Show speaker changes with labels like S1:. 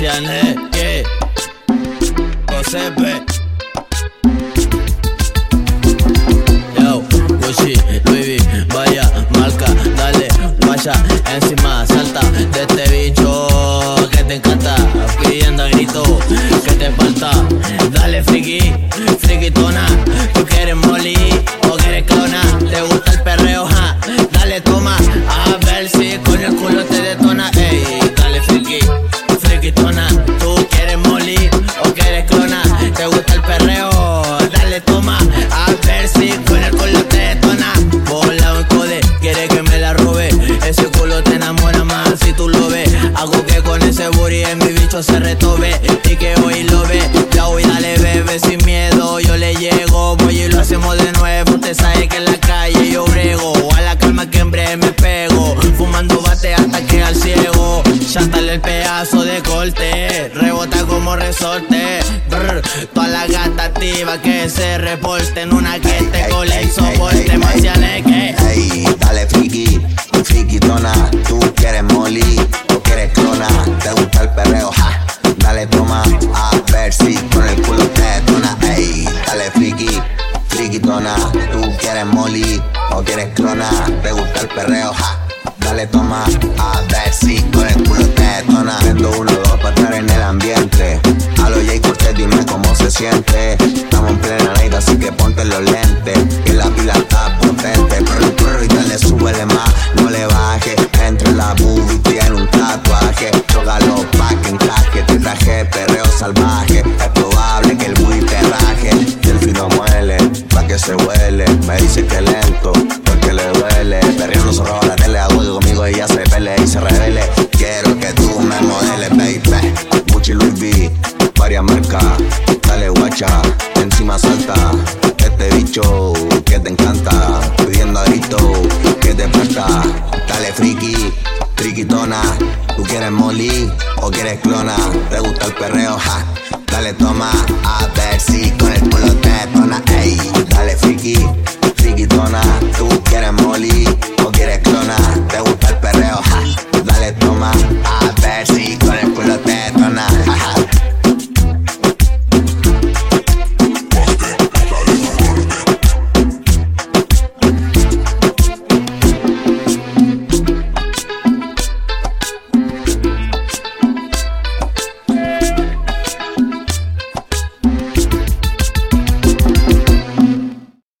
S1: Marciané, yeah. Josepe. Yo, si con el culo te detona, bola un code, quiere que me la robe, ese culo te enamora más si tú lo ves, hago que con ese booty en mi bicho se retobe, y que hoy lo ve, ya voy dale bebé sin miedo, yo le llego, voy y lo hacemos de nuevo, usted sabe que en la calle yo brego, a la calma que en breve me pego, fumando bate hasta que al ciego, chántale el pedazo de corte, rebota como resorte, toda la gata activa que se reporten, una que te cole y soporte, marcianes que.
S2: Ey, dale friki, frikitona, tú quieres molly o quieres clona, te gusta el perreo, ja, dale toma, a ver si con el culo te detona, ey, dale friki, frikitona, tú quieres molly o quieres clona, te gusta el perreo, ja, dale toma, a estamos en plena night así que ponte los lentes, que la pila está potente, prr, prr, y dale súbele más, no le baje, entre la boobie tiene un tatuaje, chócalo pa' que encaje, te traje perreo salvaje, es probable que el booty te raje, y el fino muele, pa' que se huele, me dice que lento, porque le duele, perreando se roba la tele, hago conmigo ella se pele y se revele, quiero que tú o quieres clona. Le gusta el perreo, ja. Dale, toma, a ver si con el culo